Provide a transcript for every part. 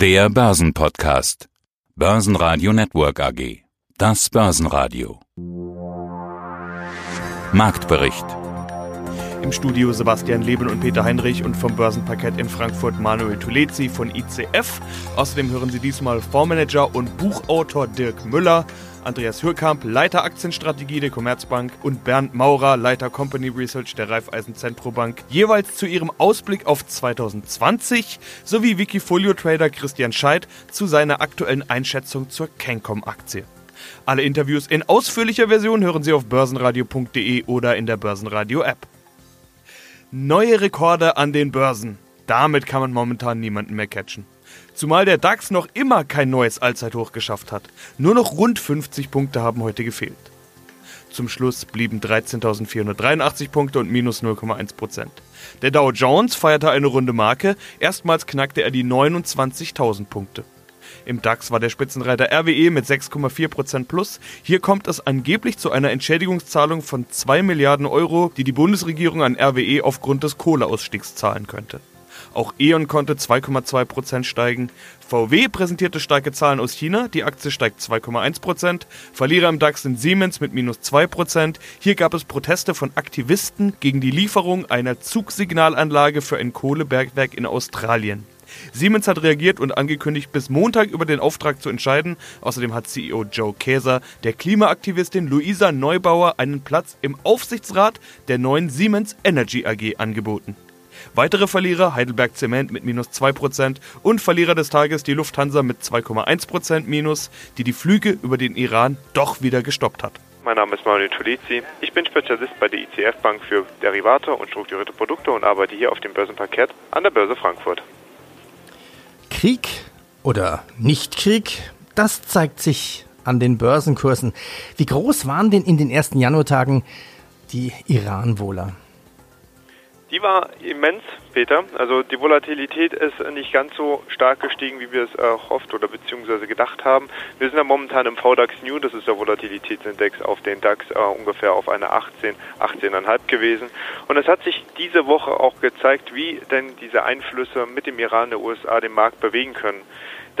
Der Börsenpodcast. Börsenradio Network AG. Das Börsenradio. Marktbericht. Im Studio Sebastian Leben und Peter Heinrich und vom Börsenparkett in Frankfurt Manuel Tulezi von ICF. Außerdem hören Sie diesmal Fondsmanager und Buchautor Dirk Müller, Andreas Hürkamp, Leiter Aktienstrategie der Commerzbank und Bernd Maurer, Leiter Company Research der Raiffeisen Zentrobank, jeweils zu ihrem Ausblick auf 2020 sowie Wikifolio-Trader Christian Scheidt zu seiner aktuellen Einschätzung zur Cancom-Aktie. Alle Interviews in ausführlicher Version hören Sie auf börsenradio.de oder in der Börsenradio-App. Neue Rekorde an den Börsen. Damit kann man momentan niemanden mehr catchen. Zumal der DAX noch immer kein neues Allzeithoch geschafft hat. Nur noch rund 50 Punkte haben heute gefehlt. Zum Schluss blieben 13.483 Punkte und minus 0,1% Der Dow Jones feierte eine runde Marke. Erstmals knackte er die 29.000 Punkte. Im DAX war der Spitzenreiter RWE mit 6,4% plus. Hier kommt es angeblich zu einer Entschädigungszahlung von 2 Milliarden Euro, die die Bundesregierung an RWE aufgrund des Kohleausstiegs zahlen könnte. Auch E.ON konnte 2,2% steigen. VW präsentierte starke Zahlen aus China. Die Aktie steigt 2,1%. Verlierer im DAX sind Siemens mit minus 2%. Hier gab es Proteste von Aktivisten gegen die Lieferung einer Zugsignalanlage für ein Kohlebergwerk in Australien. Siemens hat reagiert und angekündigt, bis Montag über den Auftrag zu entscheiden. Außerdem hat CEO Joe Käser der Klimaaktivistin Luisa Neubauer einen Platz im Aufsichtsrat der neuen Siemens Energy AG angeboten. Weitere Verlierer Heidelberg Zement mit minus 2% und Verlierer des Tages die Lufthansa mit 2,1% minus, die die Flüge über den Iran doch wieder gestoppt hat. Mein Name ist Manuel Tulizi. Ich bin Spezialist bei der ICF Bank für Derivate und strukturierte Produkte und arbeite hier auf dem Börsenparkett an der Börse Frankfurt. Krieg oder Nicht-Krieg, das zeigt sich an den Börsenkursen. Wie groß waren denn in den ersten Januartagen die Iran-Wohler? Die war immens, Peter. Also die Volatilität ist nicht ganz so stark gestiegen, wie wir es erhofft oder beziehungsweise gedacht haben. Wir sind ja momentan im VDAX New, das ist der Volatilitätsindex auf den DAX äh, ungefähr auf eine 18, 18,5 gewesen. Und es hat sich diese Woche auch gezeigt, wie denn diese Einflüsse mit dem Iran der USA den Markt bewegen können.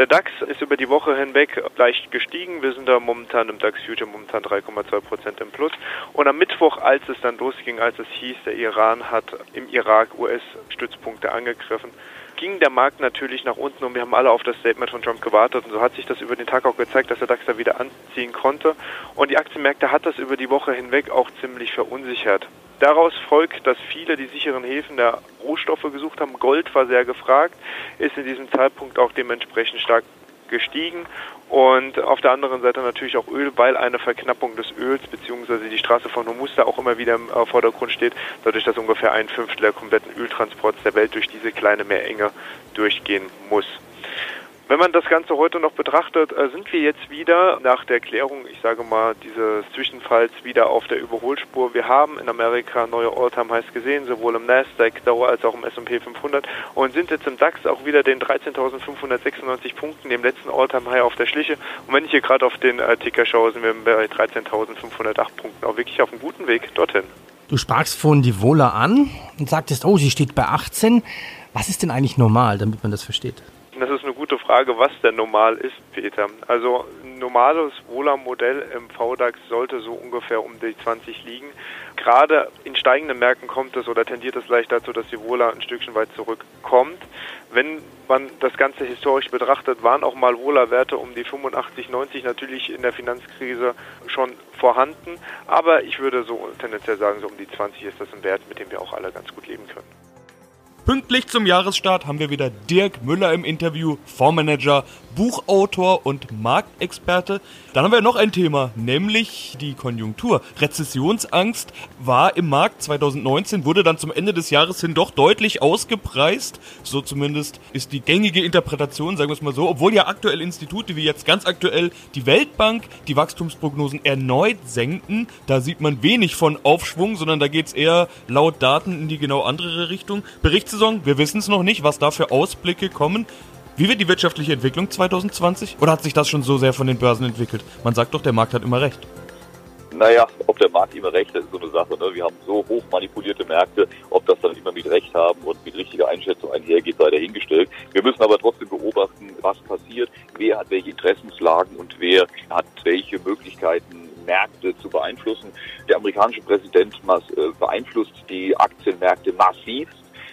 Der DAX ist über die Woche hinweg leicht gestiegen. Wir sind da momentan im DAX Future momentan 3,2 Prozent im Plus. Und am Mittwoch, als es dann losging, als es hieß, der Iran hat im Irak US-Stützpunkte angegriffen, ging der Markt natürlich nach unten und wir haben alle auf das Statement von Trump gewartet und so hat sich das über den Tag auch gezeigt, dass der DAX da wieder anziehen konnte und die Aktienmärkte hat das über die Woche hinweg auch ziemlich verunsichert. Daraus folgt, dass viele die sicheren Häfen der Rohstoffe gesucht haben. Gold war sehr gefragt, ist in diesem Zeitpunkt auch dementsprechend stark gestiegen und auf der anderen Seite natürlich auch Öl, weil eine Verknappung des Öls bzw. die Straße von Hormuz da auch immer wieder im äh, Vordergrund steht, dadurch, dass ungefähr ein Fünftel der kompletten Öltransports der Welt durch diese kleine Meerenge durchgehen muss. Wenn man das Ganze heute noch betrachtet, äh, sind wir jetzt wieder nach der Klärung, ich sage mal, dieses Zwischenfalls wieder auf der Überholspur. Wir haben in Amerika neue All-Time-Highs gesehen, sowohl im Nasdaq Dauer als auch im S&P 500 und sind jetzt im DAX auch wieder den 13.596 Punkten, dem letzten All-Time-High auf der Schliche. Und wenn ich hier gerade auf den äh, Ticker schaue, sind wir bei 13.508 Punkten auch wirklich auf einem guten Weg dorthin. Du sprachst vorhin die Vola an und sagtest, oh, sie steht bei 18. Was ist denn eigentlich normal, damit man das versteht? Das ist gute Frage, was denn normal ist, Peter. Also ein normales Wohler-Modell im VDAX sollte so ungefähr um die 20 liegen. Gerade in steigenden Märkten kommt es oder tendiert es leicht dazu, dass die Wohler ein Stückchen weit zurückkommt. Wenn man das Ganze historisch betrachtet, waren auch mal Wohler-Werte um die 85, 90 natürlich in der Finanzkrise schon vorhanden. Aber ich würde so tendenziell sagen, so um die 20 ist das ein Wert, mit dem wir auch alle ganz gut leben können. Pünktlich zum Jahresstart haben wir wieder Dirk Müller im Interview, Fondsmanager, Buchautor und Marktexperte. Dann haben wir noch ein Thema, nämlich die Konjunktur. Rezessionsangst war im Markt 2019, wurde dann zum Ende des Jahres hin doch deutlich ausgepreist. So zumindest ist die gängige Interpretation, sagen wir es mal so. Obwohl ja aktuelle Institute wie jetzt ganz aktuell die Weltbank die Wachstumsprognosen erneut senken. Da sieht man wenig von Aufschwung, sondern da geht es eher laut Daten in die genau andere Richtung. Berichtssaison, wir wissen es noch nicht, was da für Ausblicke kommen. Wie wird die wirtschaftliche Entwicklung 2020? Oder hat sich das schon so sehr von den Börsen entwickelt? Man sagt doch, der Markt hat immer recht. Naja, ob der Markt immer recht hat, ist so eine Sache. Ne? Wir haben so hoch manipulierte Märkte, ob das dann immer mit Recht haben und mit richtiger Einschätzung einhergeht, sei dahingestellt. Wir müssen aber trotzdem beobachten, was wer hat welche Interessenslagen und wer hat welche Möglichkeiten, Märkte zu beeinflussen. Der amerikanische Präsident äh, beeinflusst die Aktienmärkte massiv.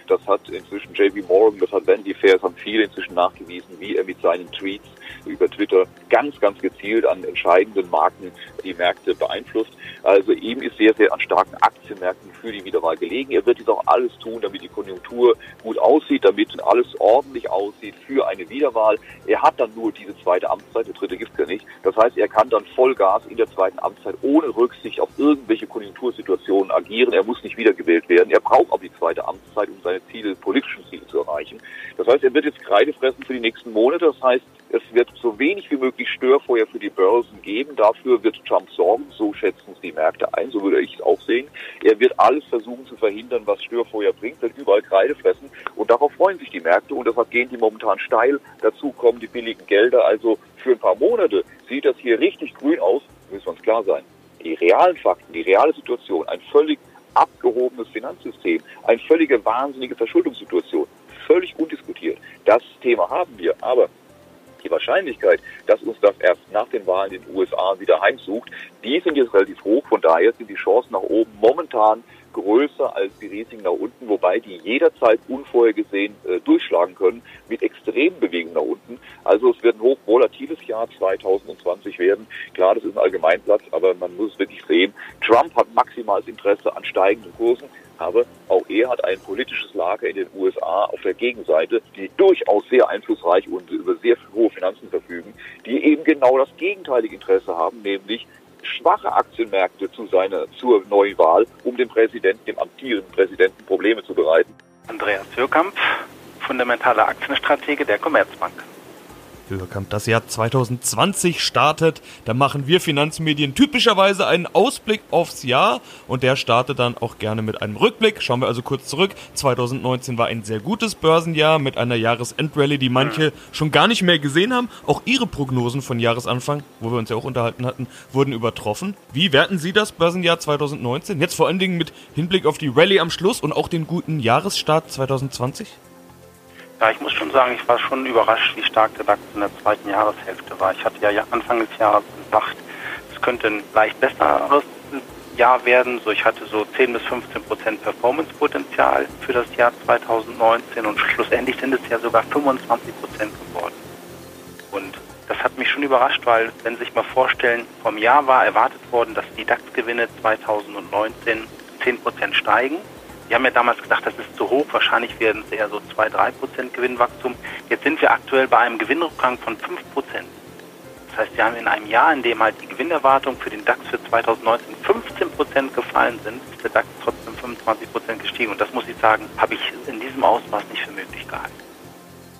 Das hat inzwischen JP Morgan, das hat Vanity Fair, das haben viele inzwischen nachgewiesen, wie er mit seinen Tweets über Twitter ganz, ganz gezielt an entscheidenden Marken die Märkte beeinflusst. Also ihm ist sehr, sehr an starken Aktienmärkten für die Wiederwahl gelegen. Er wird dies auch alles tun, damit die Konjunktur gut aussieht, damit alles ordentlich aussieht für eine Wiederwahl. Er hat dann nur diese zweite Amtszeit, der dritte gibt es ja nicht. Das heißt, er kann dann Vollgas in der zweiten Amtszeit ohne Rücksicht auf irgendwelche Konjunktursituationen agieren. Er muss nicht wiedergewählt werden. Er braucht auch die zweite Amtszeit, um seine Ziele, politischen Ziele zu erreichen. Das heißt, er wird jetzt Kreide fressen für die nächsten Monate. Das heißt, es wird so wenig wie möglich Störfeuer für die Börsen geben. Dafür wird Trump sorgen. So schätzen es die Märkte ein. So würde ich es auch sehen. Er wird alles versuchen zu verhindern, was Störfeuer bringt, wird überall Kreide fressen. Und darauf freuen sich die Märkte. Und deshalb gehen die momentan steil. Dazu kommen die billigen Gelder. Also für ein paar Monate sieht das hier richtig grün aus. Müssen wir uns klar sein. Die realen Fakten, die reale Situation, ein völlig abgehobenes Finanzsystem, eine völlige wahnsinnige Verschuldungssituation, völlig undiskutiert. Das Thema haben wir. Aber die Wahrscheinlichkeit, dass uns das erst nach den Wahlen in den USA wieder heimsucht, die sind jetzt relativ hoch. Von daher sind die Chancen nach oben momentan größer als die Risiken nach unten, wobei die jederzeit unvorhergesehen äh, durchschlagen können mit extremen Bewegungen nach unten. Also es wird ein hochvolatiles Jahr 2020 werden. Klar, das ist ein Allgemeinplatz, aber man muss es wirklich sehen. Trump hat maximales Interesse an steigenden Kursen. Aber auch er hat ein politisches Lager in den USA auf der Gegenseite, die durchaus sehr einflussreich und über sehr hohe Finanzen verfügen, die eben genau das gegenteilige Interesse haben, nämlich schwache Aktienmärkte zu seiner, zur Neuwahl, um dem Präsidenten, dem amtierenden Präsidenten Probleme zu bereiten. Andreas Hürkamp, fundamentaler Aktienstratege der Commerzbank. Höherkamp. Das Jahr 2020 startet. Da machen wir Finanzmedien typischerweise einen Ausblick aufs Jahr und der startet dann auch gerne mit einem Rückblick. Schauen wir also kurz zurück. 2019 war ein sehr gutes Börsenjahr mit einer Jahresendrallye, die manche schon gar nicht mehr gesehen haben. Auch ihre Prognosen von Jahresanfang, wo wir uns ja auch unterhalten hatten, wurden übertroffen. Wie werten Sie das Börsenjahr 2019? Jetzt vor allen Dingen mit Hinblick auf die Rallye am Schluss und auch den guten Jahresstart 2020? Ja, ich muss schon sagen, ich war schon überrascht, wie stark der DAX in der zweiten Jahreshälfte war. Ich hatte ja Anfang des Jahres gesagt, es könnte ein leicht besseres Jahr werden. So, ich hatte so 10 bis 15 Prozent Performance-Potenzial für das Jahr 2019 und schlussendlich sind es ja sogar 25 Prozent geworden. Und das hat mich schon überrascht, weil, wenn Sie sich mal vorstellen, vom Jahr war erwartet worden, dass die DAX-Gewinne 2019 10 Prozent steigen wir haben ja damals gedacht, das ist zu hoch. Wahrscheinlich werden es eher so 2-3 Prozent Gewinnwachstum. Jetzt sind wir aktuell bei einem Gewinnrückgang von 5 Prozent. Das heißt, wir haben in einem Jahr, in dem halt die Gewinnerwartungen für den DAX für 2019 15 Prozent gefallen sind, ist der DAX trotzdem 25 Prozent gestiegen. Und das muss ich sagen, habe ich in diesem Ausmaß nicht für möglich gehalten.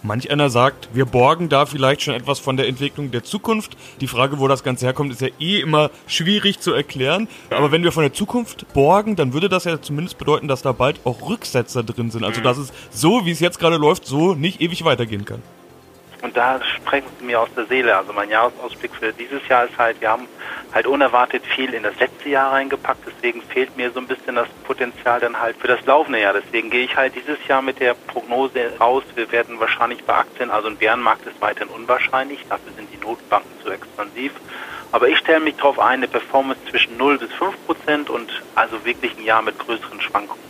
Manch einer sagt, wir borgen da vielleicht schon etwas von der Entwicklung der Zukunft. Die Frage, wo das Ganze herkommt, ist ja eh immer schwierig zu erklären. Aber wenn wir von der Zukunft borgen, dann würde das ja zumindest bedeuten, dass da bald auch Rücksetzer drin sind. Also dass es so, wie es jetzt gerade läuft, so nicht ewig weitergehen kann. Und da Sie mir aus der Seele. Also mein Jahresausblick für dieses Jahr ist halt, wir haben halt unerwartet viel in das letzte Jahr reingepackt. Deswegen fehlt mir so ein bisschen das Potenzial dann halt für das laufende Jahr. Deswegen gehe ich halt dieses Jahr mit der Prognose raus. Wir werden wahrscheinlich bei Aktien, also ein Bärenmarkt ist weiterhin unwahrscheinlich. Dafür sind die Notenbanken zu expansiv. Aber ich stelle mich darauf ein, eine Performance zwischen 0 bis 5 Prozent und also wirklich ein Jahr mit größeren Schwankungen.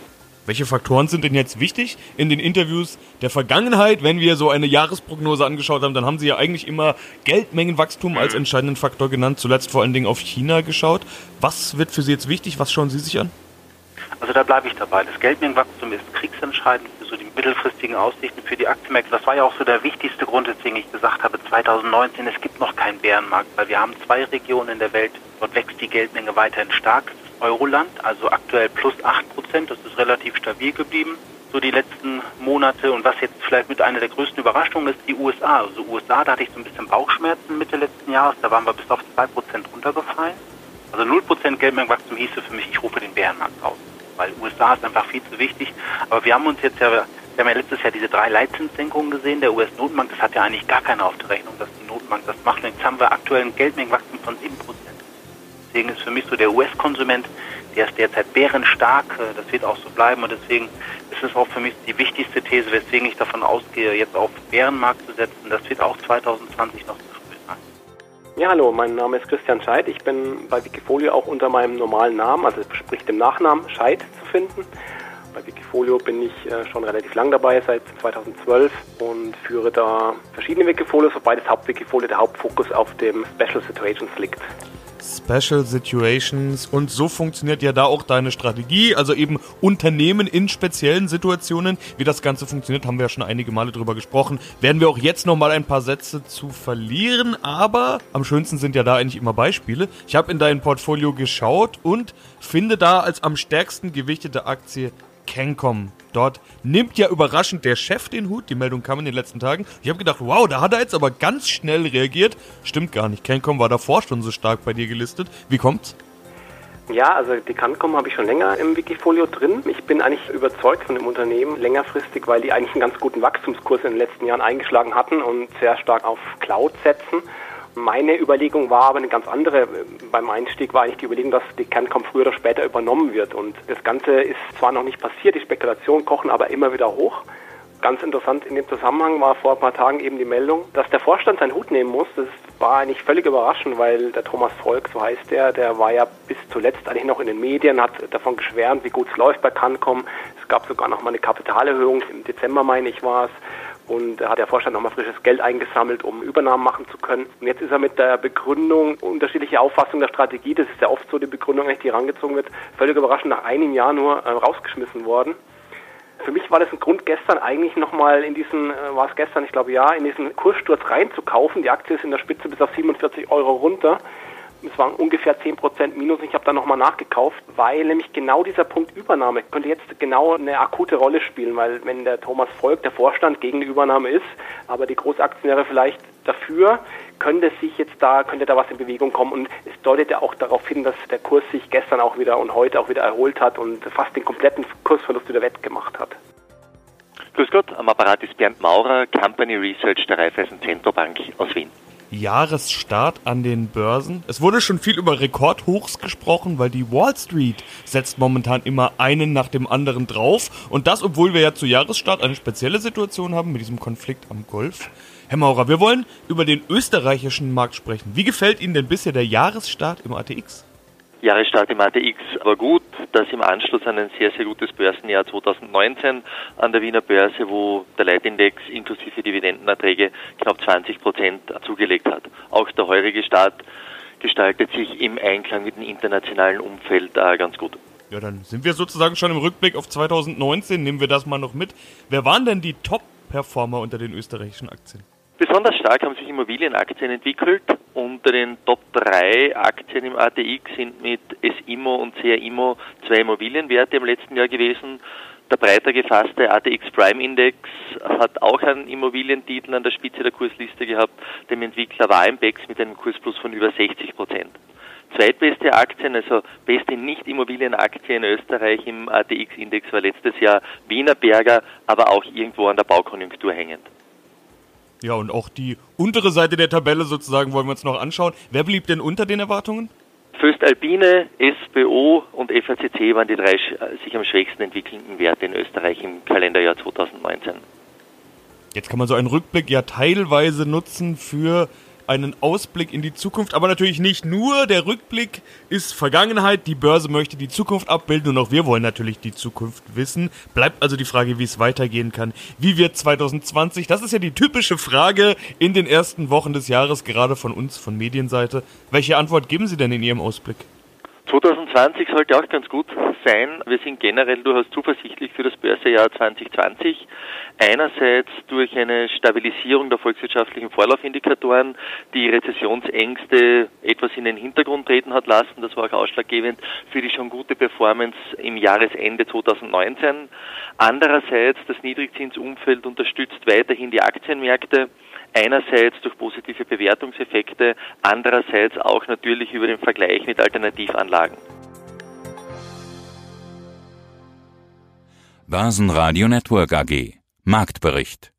Welche Faktoren sind denn jetzt wichtig in den Interviews der Vergangenheit? Wenn wir so eine Jahresprognose angeschaut haben, dann haben Sie ja eigentlich immer Geldmengenwachstum als entscheidenden Faktor genannt, zuletzt vor allen Dingen auf China geschaut. Was wird für Sie jetzt wichtig? Was schauen Sie sich an? Also da bleibe ich dabei. Das Geldmengenwachstum ist kriegsentscheidend für so die mittelfristigen Aussichten für die Aktienmärkte. Das war ja auch so der wichtigste Grund, weswegen ich gesagt habe, 2019, es gibt noch keinen Bärenmarkt, weil wir haben zwei Regionen in der Welt, dort wächst die Geldmenge weiterhin stark. Euroland, also aktuell plus 8 Prozent. Das ist relativ stabil geblieben, so die letzten Monate. Und was jetzt vielleicht mit einer der größten Überraschungen ist, die USA. Also USA, da hatte ich so ein bisschen Bauchschmerzen Mitte letzten Jahres. Da waren wir bis auf 2 Prozent runtergefallen. Also 0 Prozent Geldmengenwachstum hieße für mich, ich rufe den Bärenmarkt aus. Weil USA ist einfach viel zu wichtig. Aber wir haben uns jetzt ja, wir haben ja letztes Jahr diese drei Leitzinssenkungen gesehen. Der US-Notenbank, das hat ja eigentlich gar keiner auf der Rechnung, dass die Notenbank das macht. Und jetzt haben wir aktuell ein Geldmengenwachstum von 7 Prozent. Deswegen ist für mich so der US-Konsument, der ist derzeit bärenstark. Äh, das wird auch so bleiben und deswegen ist ist auch für mich die wichtigste These, weswegen ich davon ausgehe, jetzt auf Bärenmarkt zu setzen. Das wird auch 2020 noch zu spät sein. Ja, hallo, mein Name ist Christian Scheid. Ich bin bei Wikifolio auch unter meinem normalen Namen, also sprich dem Nachnamen Scheid zu finden. Bei Wikifolio bin ich äh, schon relativ lang dabei, seit 2012 und führe da verschiedene Wikifolios, wobei das Hauptwikifolio der Hauptfokus auf dem Special Situations liegt. Special Situations und so funktioniert ja da auch deine Strategie, also eben Unternehmen in speziellen Situationen. Wie das Ganze funktioniert, haben wir ja schon einige Male drüber gesprochen. Werden wir auch jetzt nochmal ein paar Sätze zu verlieren, aber am schönsten sind ja da eigentlich immer Beispiele. Ich habe in dein Portfolio geschaut und finde da als am stärksten gewichtete Aktie Cancom. Dort nimmt ja überraschend der Chef den Hut. Die Meldung kam in den letzten Tagen. Ich habe gedacht, wow, da hat er jetzt aber ganz schnell reagiert. Stimmt gar nicht. Cancom war davor schon so stark bei dir gelistet. Wie kommt's? Ja, also die Cancom habe ich schon länger im Wikifolio drin. Ich bin eigentlich überzeugt von dem Unternehmen längerfristig, weil die eigentlich einen ganz guten Wachstumskurs in den letzten Jahren eingeschlagen hatten und sehr stark auf Cloud setzen. Meine Überlegung war aber eine ganz andere. Beim Einstieg war eigentlich die Überlegung, dass die Cancom früher oder später übernommen wird. Und das Ganze ist zwar noch nicht passiert, die Spekulationen kochen aber immer wieder hoch. Ganz interessant in dem Zusammenhang war vor ein paar Tagen eben die Meldung, dass der Vorstand seinen Hut nehmen muss. Das war eigentlich völlig überraschend, weil der Thomas Volk, so heißt der, der war ja bis zuletzt eigentlich noch in den Medien, hat davon geschwärmt, wie gut es läuft bei Cancom. Es gab sogar noch mal eine Kapitalerhöhung, im Dezember meine ich war es und da hat der Vorstand nochmal frisches Geld eingesammelt, um Übernahmen machen zu können. Und jetzt ist er mit der Begründung, unterschiedliche Auffassung der Strategie, das ist ja oft so die Begründung, die herangezogen wird, völlig überraschend nach einem Jahr nur äh, rausgeschmissen worden. Für mich war das ein Grund, gestern eigentlich nochmal in diesen, äh, war es gestern, ich glaube ja, in diesen Kurssturz reinzukaufen. Die Aktie ist in der Spitze bis auf 47 Euro runter es waren ungefähr 10% Minus. Ich habe da nochmal nachgekauft, weil nämlich genau dieser Punkt Übernahme könnte jetzt genau eine akute Rolle spielen, weil wenn der Thomas Volk, der Vorstand, gegen die Übernahme ist, aber die Großaktionäre vielleicht dafür, könnte sich jetzt da, könnte da was in Bewegung kommen und es deutet ja auch darauf hin, dass der Kurs sich gestern auch wieder und heute auch wieder erholt hat und fast den kompletten Kursverlust wieder wettgemacht hat. Grüß Gott, am Apparat ist Bernd Maurer, Company Research der Raiffeisen Zentrobank aus Wien. Jahresstart an den Börsen. Es wurde schon viel über Rekordhochs gesprochen, weil die Wall Street setzt momentan immer einen nach dem anderen drauf. Und das, obwohl wir ja zu Jahresstart eine spezielle Situation haben mit diesem Konflikt am Golf. Herr Maurer, wir wollen über den österreichischen Markt sprechen. Wie gefällt Ihnen denn bisher der Jahresstart im ATX? Jahresstart im ATX war gut. Das im Anschluss an ein sehr, sehr gutes Börsenjahr 2019 an der Wiener Börse, wo der Leitindex inklusive Dividendenerträge knapp 20 Prozent zugelegt hat. Auch der heurige Start gestaltet sich im Einklang mit dem internationalen Umfeld ganz gut. Ja, dann sind wir sozusagen schon im Rückblick auf 2019. Nehmen wir das mal noch mit. Wer waren denn die Top-Performer unter den österreichischen Aktien? Besonders stark haben sich Immobilienaktien entwickelt. Unter den Top 3 Aktien im ATX sind mit SIMO und CRIMO zwei Immobilienwerte im letzten Jahr gewesen. Der breiter gefasste ATX Prime Index hat auch einen Immobilientitel an der Spitze der Kursliste gehabt, dem Entwickler Warenbex mit einem Kursplus von über 60 Prozent. Zweitbeste Aktien, also beste Nicht-Immobilienaktie in Österreich im ATX-Index war letztes Jahr Wiener Berger, aber auch irgendwo an der Baukonjunktur hängend. Ja, und auch die untere Seite der Tabelle sozusagen wollen wir uns noch anschauen. Wer blieb denn unter den Erwartungen? Föstalpine, SBO und FACC waren die drei sich am schwächsten entwickelnden Werte in Österreich im Kalenderjahr 2019. Jetzt kann man so einen Rückblick ja teilweise nutzen für einen Ausblick in die Zukunft, aber natürlich nicht nur. Der Rückblick ist Vergangenheit, die Börse möchte die Zukunft abbilden und auch wir wollen natürlich die Zukunft wissen. Bleibt also die Frage, wie es weitergehen kann. Wie wird 2020? Das ist ja die typische Frage in den ersten Wochen des Jahres, gerade von uns, von Medienseite. Welche Antwort geben Sie denn in Ihrem Ausblick? 2020 sollte auch ganz gut sein. Wir sind generell durchaus zuversichtlich für das Börsejahr 2020. Einerseits durch eine Stabilisierung der volkswirtschaftlichen Vorlaufindikatoren, die Rezessionsängste etwas in den Hintergrund treten hat lassen. Das war auch ausschlaggebend für die schon gute Performance im Jahresende 2019. Andererseits das Niedrigzinsumfeld unterstützt weiterhin die Aktienmärkte einerseits durch positive Bewertungseffekte, andererseits auch natürlich über den Vergleich mit Alternativanlagen. Börsenradio Network AG Marktbericht